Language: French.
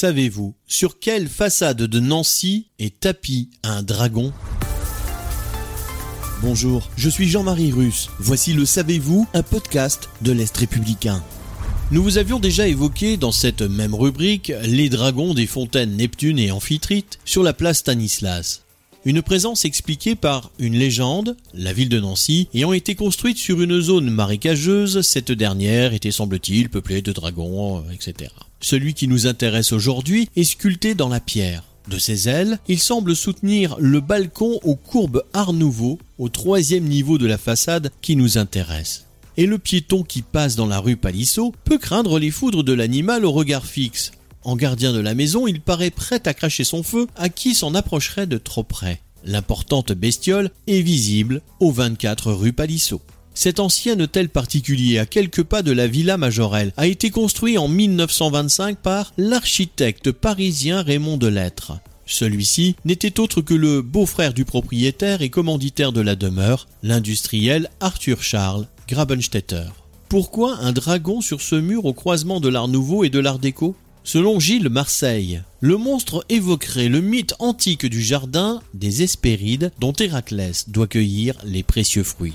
Savez-vous sur quelle façade de Nancy est tapis un dragon? Bonjour, je suis Jean-Marie Russe. Voici le Savez-vous, un podcast de l'Est républicain. Nous vous avions déjà évoqué dans cette même rubrique les dragons des fontaines Neptune et Amphitrite sur la place Stanislas. Une présence expliquée par une légende, la ville de Nancy, ayant été construite sur une zone marécageuse, cette dernière était semble-t-il peuplée de dragons, euh, etc. Celui qui nous intéresse aujourd'hui est sculpté dans la pierre. De ses ailes, il semble soutenir le balcon aux courbes Art Nouveau, au troisième niveau de la façade qui nous intéresse. Et le piéton qui passe dans la rue Palissot peut craindre les foudres de l'animal au regard fixe. En gardien de la maison, il paraît prêt à cracher son feu à qui s'en approcherait de trop près. L'importante bestiole est visible au 24 rue Palissot. Cet ancien hôtel particulier à quelques pas de la Villa Majorelle a été construit en 1925 par l'architecte parisien Raymond Delettre. Celui-ci n'était autre que le beau-frère du propriétaire et commanditaire de la demeure, l'industriel Arthur Charles Grabenstetter. Pourquoi un dragon sur ce mur au croisement de l'art nouveau et de l'art déco? Selon Gilles Marseille, le monstre évoquerait le mythe antique du jardin des Hespérides dont Héraclès doit cueillir les précieux fruits.